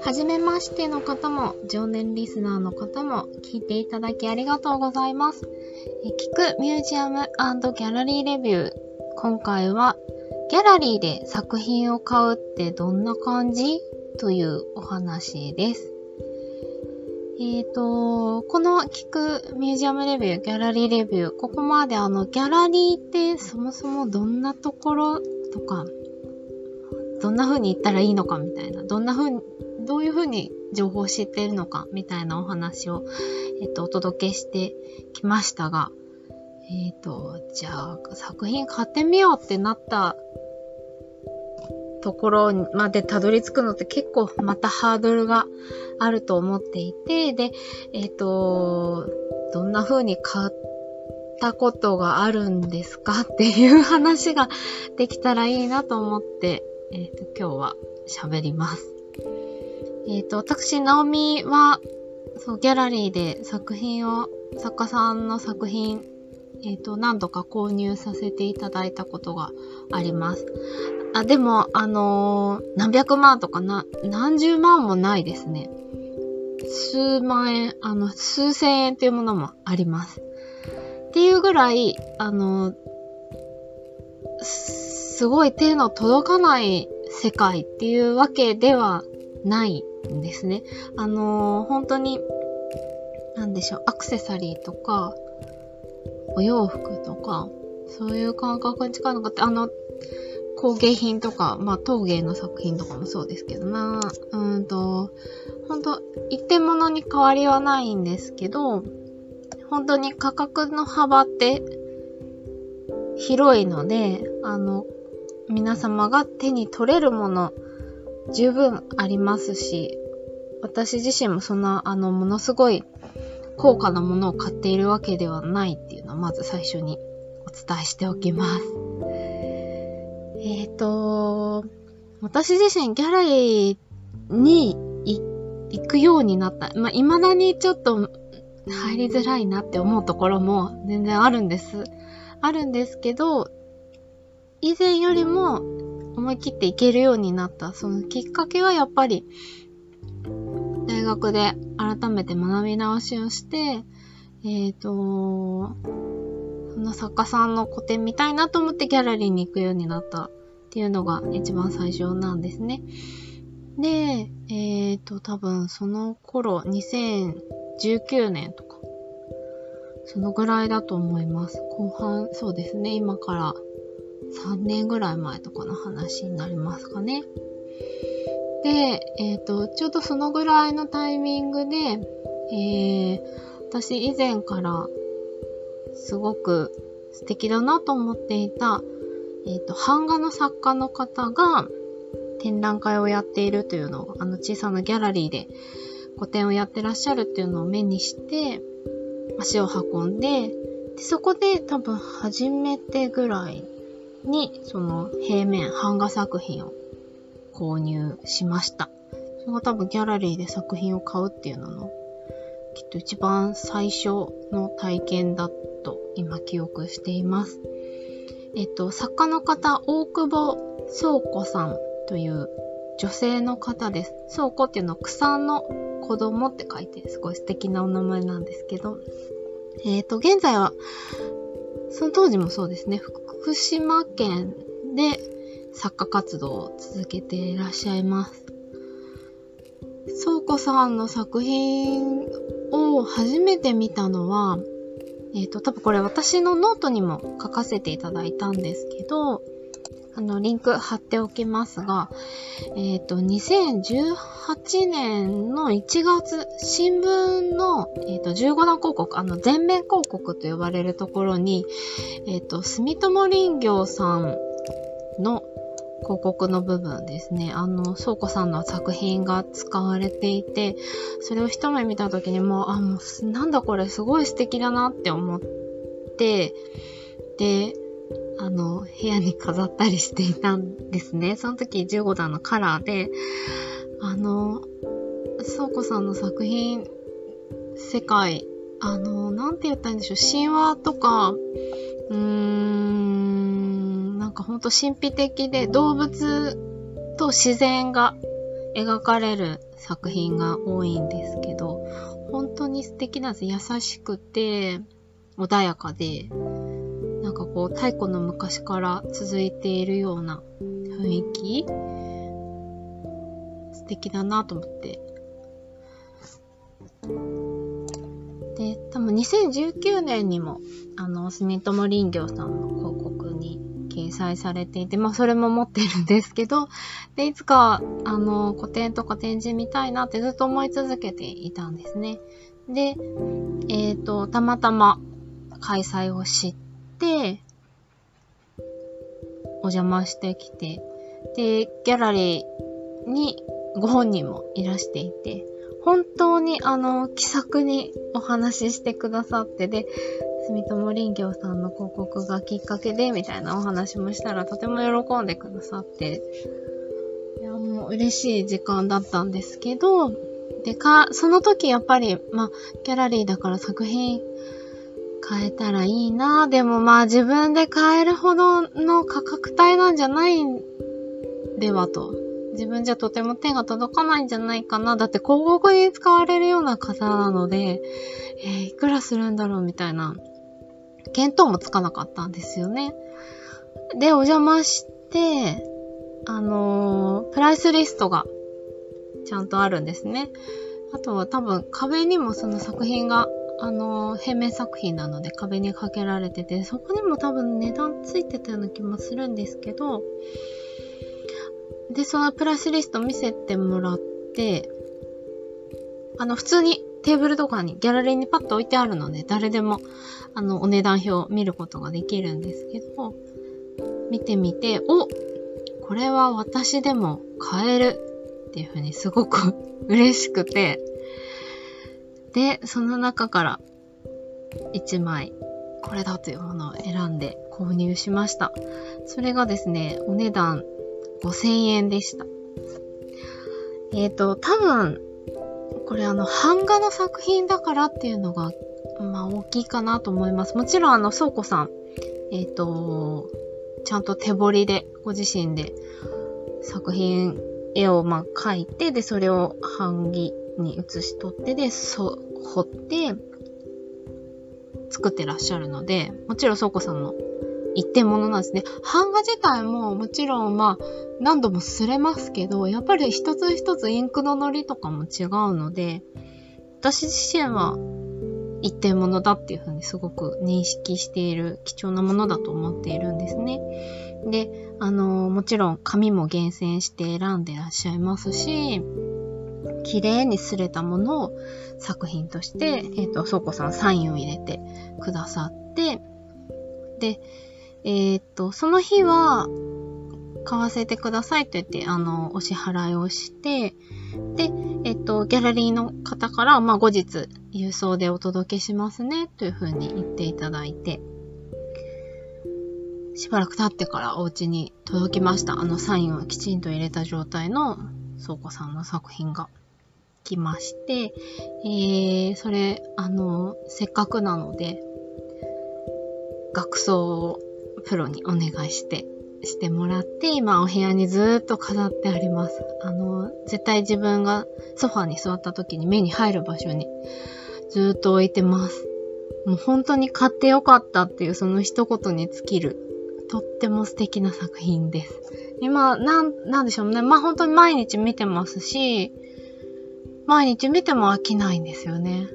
はじめましての方も、常年リスナーの方も、聞いていただきありがとうございます。え聞くミュージアムギャラリーレビュー。今回は、ギャラリーで作品を買うってどんな感じというお話です。えっ、ー、と、この聞くミュージアムレビュー、ギャラリーレビュー、ここまであの、ギャラリーってそもそもどんなところとか、どんな風に行ったらいいのかみたいな、どんな風に、どういう風に情報を知っているのかみたいなお話を、えっ、と、お届けしてきましたが、えっ、と、じゃあ、作品買ってみようってなったところまでたどり着くのって結構またハードルがあると思っていて、で、えっ、と、どんな風に買ったことがあるんですかっていう話ができたらいいなと思って、えっ、ー、と、今日は喋ります。えっ、ー、と、私、ナオミは、そう、ギャラリーで作品を、作家さんの作品えっ、ー、と、何度か購入させていただいたことがあります。あ、でも、あのー、何百万とかな、何十万もないですね。数万円、あの、数千円っていうものもあります。っていうぐらい、あの、すごい手の届かない世界っていうわけではないですね。あの本当に、なんでしょう、アクセサリーとか、お洋服とか、そういう感覚に近いのかって、あの、工芸品とか、まあ、陶芸の作品とかもそうですけどな、うんと、ほんと、一点物に変わりはないんですけど、本当に価格の幅って広いので、あの、皆様が手に取れるもの、十分ありますし、私自身もそんな、あの、ものすごい高価なものを買っているわけではないっていうのをまず最初にお伝えしておきます。えっ、ー、と、私自身ギャラリーに行くようになった。まあ、未だにちょっと入りづらいなって思うところも全然あるんです。あるんですけど、以前よりも思い切って行けるようになった。そのきっかけはやっぱり、大学で改めて学び直しをして、えっ、ー、と、その作家さんの個展見たいなと思ってギャラリーに行くようになったっていうのが一番最初なんですね。で、えっ、ー、と、多分その頃、2019年とか、そのぐらいだと思います。後半、そうですね、今から3年ぐらい前とかの話になりますかね。で、えっ、ー、と、ちょうどそのぐらいのタイミングで、えー、私以前からすごく素敵だなと思っていた、えっ、ー、と、版画の作家の方が展覧会をやっているというのを、あの小さなギャラリーで個展をやってらっしゃるっていうのを目にして、足を運んで、でそこで多分初めてぐらいに、その平面、版画作品を購入しました。それが多分ギャラリーで作品を買うっていうのの、きっと一番最初の体験だと今記憶しています。えっと、作家の方、大久保倉庫さんという女性の方です。倉庫っていうのは草の子供って書いてすごい素敵なお名前なんですけど、えっ、と、現在は、その当時もそうですね、福島県で作家活動を続けていらっしゃいます。倉庫さんの作品を初めて見たのは、えっ、ー、と、多分これ私のノートにも書かせていただいたんですけど、あの、リンク貼っておきますが、えっ、ー、と、2018年の1月、新聞の、えっ、ー、と、15段広告、あの、全面広告と呼ばれるところに、えっ、と、住友林業さんの広告の部分ですね。あの、倉庫さんの作品が使われていて、それを一目見た時にもう、あ、もう、なんだこれすごい素敵だなって思って、で、あの、部屋に飾ったりしていたんですね。その時15段のカラーで、あの、倉庫さんの作品、世界、あの、なんて言ったんでしょう、神話とか、うーん、なんかほんと神秘的で動物と自然が描かれる作品が多いんですけど、本当に素敵なんです。優しくて、穏やかで、かこう、太古の昔から続いているような雰囲気？素敵だなと思って。で、多分2019年にも、あの、住友林業さんの広告に掲載されていて、まあそれも持ってるんですけど、で、いつか、あの、個展とか展示見たいなってずっと思い続けていたんですね。で、えっ、ー、と、たまたま開催を知って、お邪魔してきて、で、ギャラリーにご本人もいらしていて、本当にあの、気さくにお話ししてくださってで、住友林業さんの広告がきっかけで、みたいなお話もしたらとても喜んでくださって、いや、もう嬉しい時間だったんですけど、でか、その時やっぱり、まあ、ギャラリーだから作品変えたらいいなでもまあ自分で買えるほどの価格帯なんじゃないんではと。自分じゃとても手が届かないんじゃないかな。だって広告に使われるような方なので、えー、いくらするんだろうみたいな、見当もつかなかったんですよね。で、お邪魔して、あのー、プライスリストがちゃんとあるんですね。あとは多分壁にもその作品が、あの、平面作品なので壁にかけられてて、そこにも多分値段ついてたような気もするんですけど、で、そのプラスリスト見せてもらって、あの、普通にテーブルとかにギャラリーにパッと置いてあるので、誰でも、あの、お値段表を見ることができるんですけど、見てみて、おこれは私でも買えるっていうふうにすごく 嬉しくて、で、その中から1枚これだというものを選んで購入しました。それがですね、お値段5000円でした。えっ、ー、と、多分、これあの、版画の作品だからっていうのが、まあ大きいかなと思います。もちろんあの、倉庫さん、えっ、ー、と、ちゃんと手彫りで、ご自身で作品絵をまあ描いて、で、それを版木に写し取って、で、そ、彫って、作ってらっしゃるので、もちろん倉庫さんの一点物なんですね。版画自体ももちろんまあ何度も擦れますけど、やっぱり一つ一つインクのノリとかも違うので、私自身は一点物だっていうふうにすごく認識している貴重なものだと思っているんですね。で、あの、もちろん紙も厳選して選んでらっしゃいますし、綺麗に擦れたものを作品として、えっ、ー、と、倉庫さんサインを入れてくださって、で、えっ、ー、と、その日は、買わせてくださいと言って、あの、お支払いをして、で、えっ、と、ギャラリーの方から、まあ、後日、郵送でお届けしますね、というふうに言っていただいて、しばらく経ってからお家に届きました。あのサインをきちんと入れた状態の倉庫さんの作品が来まして、えー、それ、あの、せっかくなので、学装をプロにお願いして、してもらって、今お部屋にずっと飾ってあります。あの、絶対自分がソファに座った時に目に入る場所にずっと置いてます。もう本当に買ってよかったっていうその一言に尽きるとっても素敵な作品です。今、なん、なんでしょうね。まあ本当に毎日見てますし、毎日見ても飽きないんですよね。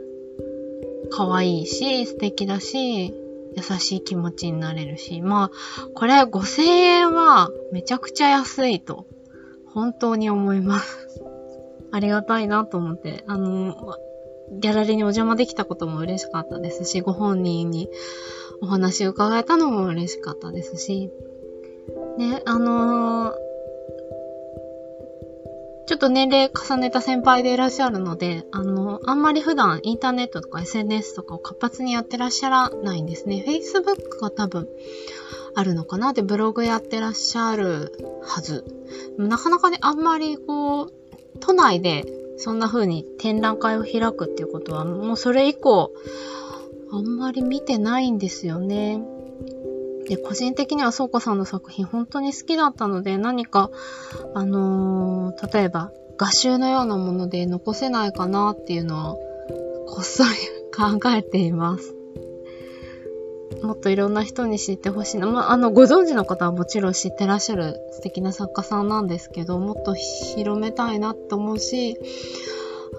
可愛いし、素敵だし、優しい気持ちになれるし、まあ、これ5000円はめちゃくちゃ安いと、本当に思います。ありがたいなと思って、あの、ギャラリーにお邪魔できたことも嬉しかったですし、ご本人にお話を伺えたのも嬉しかったですし、ね、あのー、ちょっと年齢重ねた先輩でいらっしゃるので、あの、あんまり普段インターネットとか SNS とかを活発にやってらっしゃらないんですね。Facebook が多分あるのかなで、ブログやってらっしゃるはず。なかなかね、あんまりこう、都内でそんな風に展覧会を開くっていうことは、もうそれ以降、あんまり見てないんですよね。で、個人的には倉庫さんの作品本当に好きだったので、何か、あのー、例えば画集のようなもので残せないかなっていうのは、こっそり考えています。もっといろんな人に知ってほしいな。まあ、あの、ご存知の方はもちろん知ってらっしゃる素敵な作家さんなんですけど、もっと広めたいなって思うし、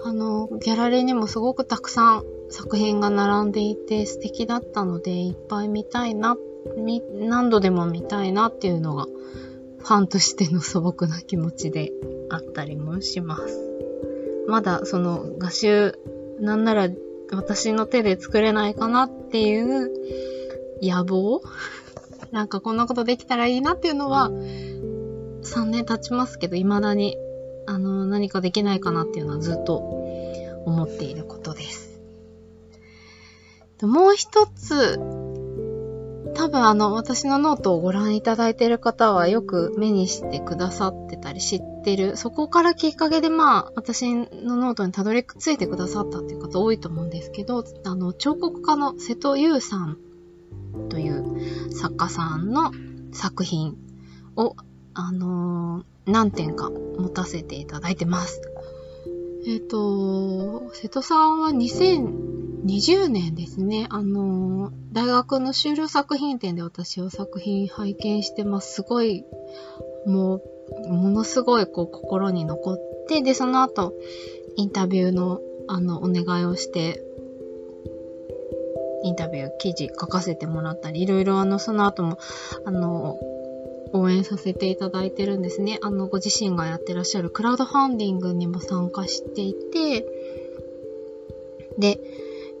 あの、ギャラリーにもすごくたくさん作品が並んでいて素敵だったので、いっぱい見たいなって、何度でも見たいなっていうのが、ファンとしての素朴な気持ちであったりもします。まだその画集、なんなら私の手で作れないかなっていう野望？なんかこんなことできたらいいなっていうのは、3年経ちますけど、未だに、あの、何かできないかなっていうのはずっと思っていることです。もう一つ、多分あの、私のノートをご覧いただいている方はよく目にしてくださってたり知ってる。そこからきっかけでまあ、私のノートにたどり着いてくださったっていう方多いと思うんですけど、あの、彫刻家の瀬戸優さんという作家さんの作品を、あのー、何点か持たせていただいてます。えっ、ー、と、瀬戸さんは2000 20年ですね、あの、大学の修了作品展で私は作品拝見してます。すごい、もう、ものすごいこう心に残って、で、その後、インタビューの、あの、お願いをして、インタビュー、記事書かせてもらったり、いろいろあの、その後も、あの、応援させていただいてるんですね。あの、ご自身がやってらっしゃるクラウドファンディングにも参加していて、で、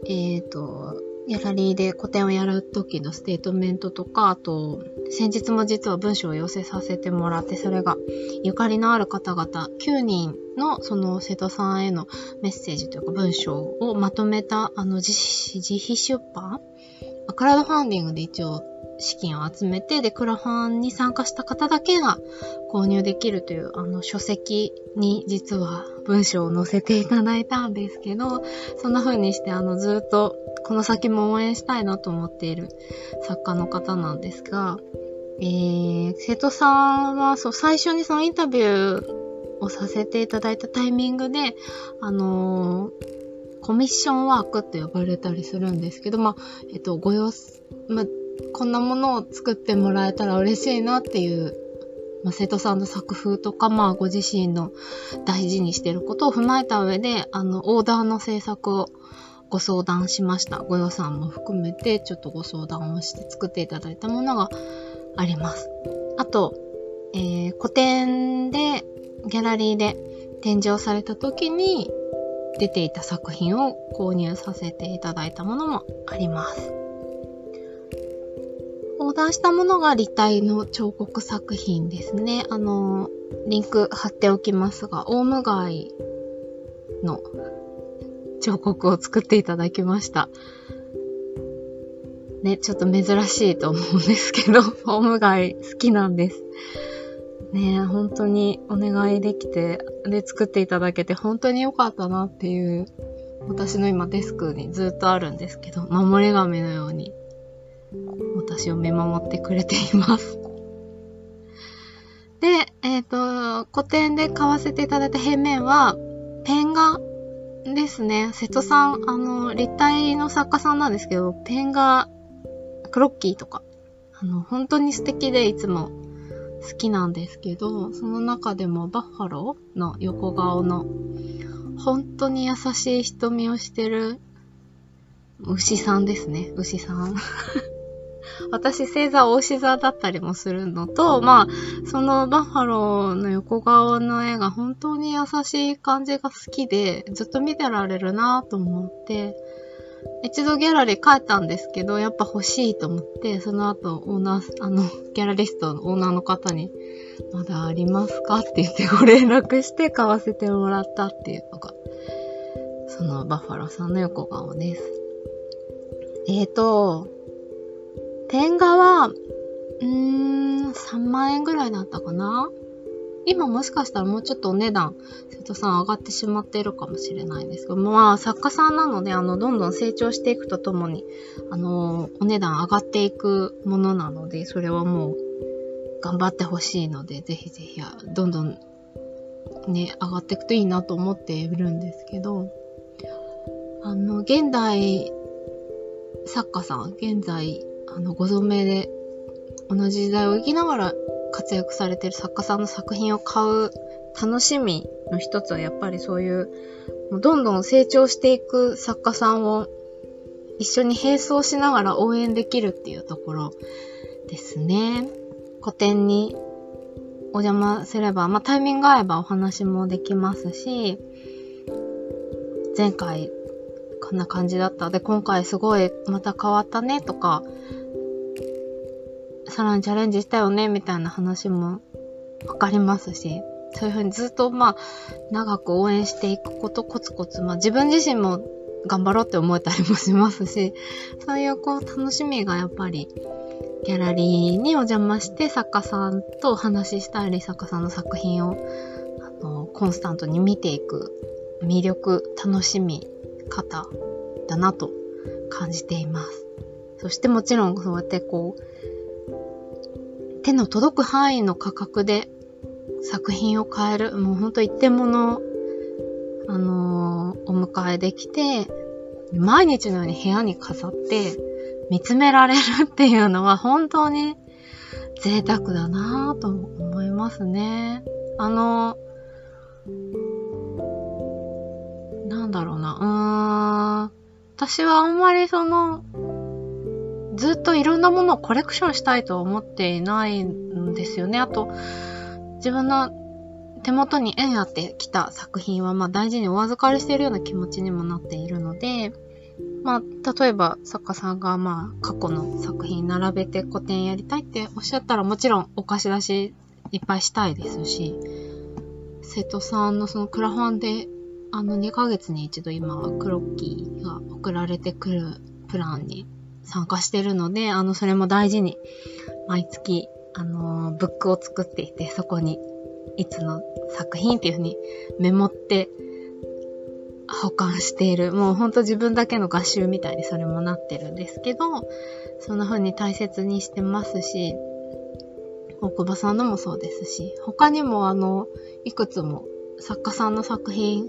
えっ、ー、と、ギャラリーで個展をやる時のステートメントとか、あと、先日も実は文章を寄せさせてもらって、それがゆかりのある方々9人のその瀬戸さんへのメッセージというか文章をまとめたあの自自費出版？クラウドファンディングで一応資金を集めて、で、クラファンに参加した方だけが購入できるという、あの、書籍に実は文章を載せていただいたんですけど、そんな風にして、あの、ずっとこの先も応援したいなと思っている作家の方なんですが、えー、瀬戸さんは、そう、最初にそのインタビューをさせていただいたタイミングで、あのーコミッションワークって呼ばれたりするんですけど、まあ、えっと、ご様子、まあ、こんなものを作ってもらえたら嬉しいなっていう、まあ、瀬戸さんの作風とか、まあ、ご自身の大事にしてることを踏まえた上で、あの、オーダーの制作をご相談しました。ご予算も含めて、ちょっとご相談をして作っていただいたものがあります。あと、えー、個展で、ギャラリーで展示をされた時に出ていた作品を購入させていただいたものもあります。オーダーしたものが立体の彫刻作品ですね。あの、リンク貼っておきますが、オウムガイの彫刻を作っていただきました。ね、ちょっと珍しいと思うんですけど、オウムガイ好きなんです。ね本当にお願いできて、で作っていただけて本当に良かったなっていう、私の今デスクにずっとあるんですけど、守り神のように私を見守ってくれています。で、えっ、ー、と、古典で買わせていただいた平面は、ペン画ですね。瀬戸さん、あの、立体の作家さんなんですけど、ペン画、クロッキーとか、あの、本当に素敵でいつも好きなんですけど、その中でもバッファローの横顔の、本当に優しい瞳をしてる牛さんですね。牛さん。私星座大牛座だったりもするのと、まあ、そのバッファローの横顔の絵が本当に優しい感じが好きで、ずっと見てられるなと思って、一度ギャラリー帰ったんですけど、やっぱ欲しいと思って、その後、オーナー、あの、ギャラリストのオーナーの方に、まだありますかって言ってご連絡して買わせてもらったっていうのが、そのバッファローさんの横顔です。えーと、ペン画は、うーん、3万円ぐらいだったかな？今もしかしたらもうちょっとお値段、瀬戸さん上がってしまっているかもしれないんですけど、まあ作家さんなので、あの、どんどん成長していくとともに、あの、お値段上がっていくものなので、それはもう頑張ってほしいので、ぜひぜひ、どんどんね、上がっていくといいなと思っているんですけど、あの、現代作家さん、現在、あの、ご存命で同じ時代を生きながら活躍されてる作家さんの作品を買う楽しみの一つはやっぱりそういう、もうどんどん成長していく作家さんを一緒に並走しながら応援できるっていうところですね。古典にお邪魔すれば、まあ、タイミング合えばお話もできますし、前回こんな感じだった。で、今回すごいまた変わったねとか、さらにチャレンジしたよねみたいな話もわかりますし、そういうふうにずっとまあ、長く応援していくことコツコツ、まあ自分自身も頑張ろうって思えたりもしますし、そういうこう楽しみがやっぱりギャラリーにお邪魔して作家さんとお話ししたり、作家さんの作品をあのコンスタントに見ていく魅力、楽しみ方だなと感じています。そしてもちろんそうやってこう、手の届く範囲の価格で作品を変える、もうほんと一点物、あのー、お迎えできて、毎日のように部屋に飾って見つめられるっていうのは本当に贅沢だなぁと思いますね。あの、なんだろうな、うーん、私はあんまりその、ずっといろんなものをコレクションしたいと思っていないんですよね。あと、自分の手元に縁あってきた作品は、まあ大事にお預かりしているような気持ちにもなっているので、まあ、例えば作家さんが、まあ、過去の作品並べて個展やりたいっておっしゃったら、もちろんお貸し出しいっぱいしたいですし、瀬戸さんのそのクラファンで、あの2ヶ月に一度今、クロッキーが送られてくるプランに参加してるので、あの、それも大事に、毎月あのブックを作っていて、そこにいつの作品っていう風にメモって保管している。もうほんと自分だけの画集みたいにそれもなってるんですけど、そんな風に大切にしてますし、大久保さんのもそうですし、他にもあの、いくつも作家さんの作品、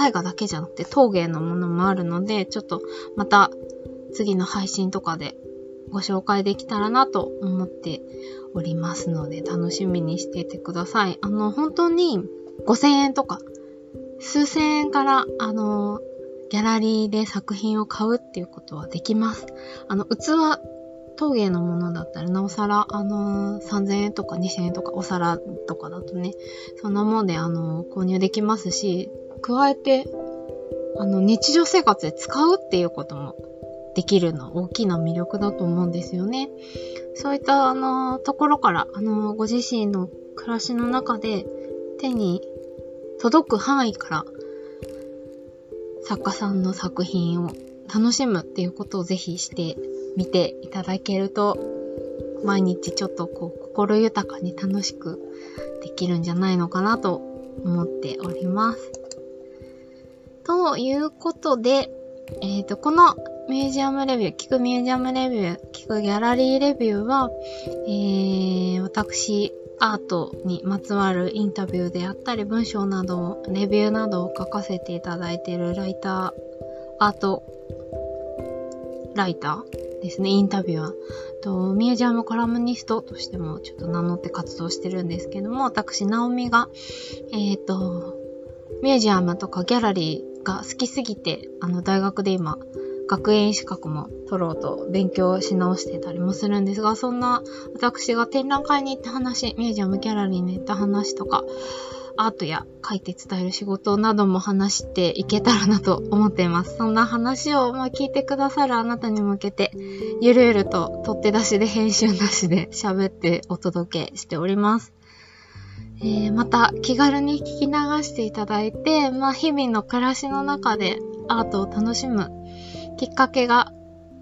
絵画だけじゃなくて陶芸のものもあるので、ちょっとまた次の配信とかでご紹介できたらなと思っておりますので、楽しみにしていてください。あの、本当に5000円とか、数千円から、あの、ギャラリーで作品を買うっていうことはできます。あの、器、陶芸のものだったら、なおさら、あの3000円とか2000円とか、お皿とかだとね、そんなもんで、あの購入できますし、加えて、あの、日常生活で使うっていうこともできるの大きな魅力だと思うんですよね。そういったあのところからあのご自身の暮らしの中で手に届く範囲から作家さんの作品を楽しむっていうことをぜひしてみていただけると毎日ちょっとこう心豊かに楽しくできるんじゃないのかなと思っております。ということで、えっ、ー、と、このミュージアムレビュー、聞くミュージアムレビュー、聞くギャラリーレビューは、えー、私、アートにまつわるインタビューであったり、文章など、レビューなどを書かせていただいているライター、アート、ライターですね、インタビュアー。と、ミュージアムコラムニストとしてもちょっと名乗って活動してるんですけども、私、ナオミが、えっ、ー、と、ミュージアムとかギャラリーが好きすぎて、あの、大学で今、学園資格も取ろうと勉強し直してたりもするんですが、そんな私が展覧会に行った話、ミュージアムギャラリーに行った話とか、アートや書いて伝える仕事なども話していけたらなと思っています。そんな話をまあ聞いてくださるあなたに向けて、ゆるゆると取って出しで編集なしで喋ってお届けしております。えー、また気軽に聞き流していただいて、まあ日々の暮らしの中でアートを楽しむきっかけが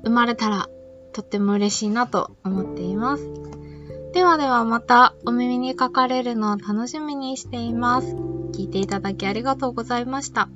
生まれたらとっても嬉しいなと思っています。ではではまたお耳にかかれるのを楽しみにしています。聞いていただきありがとうございました。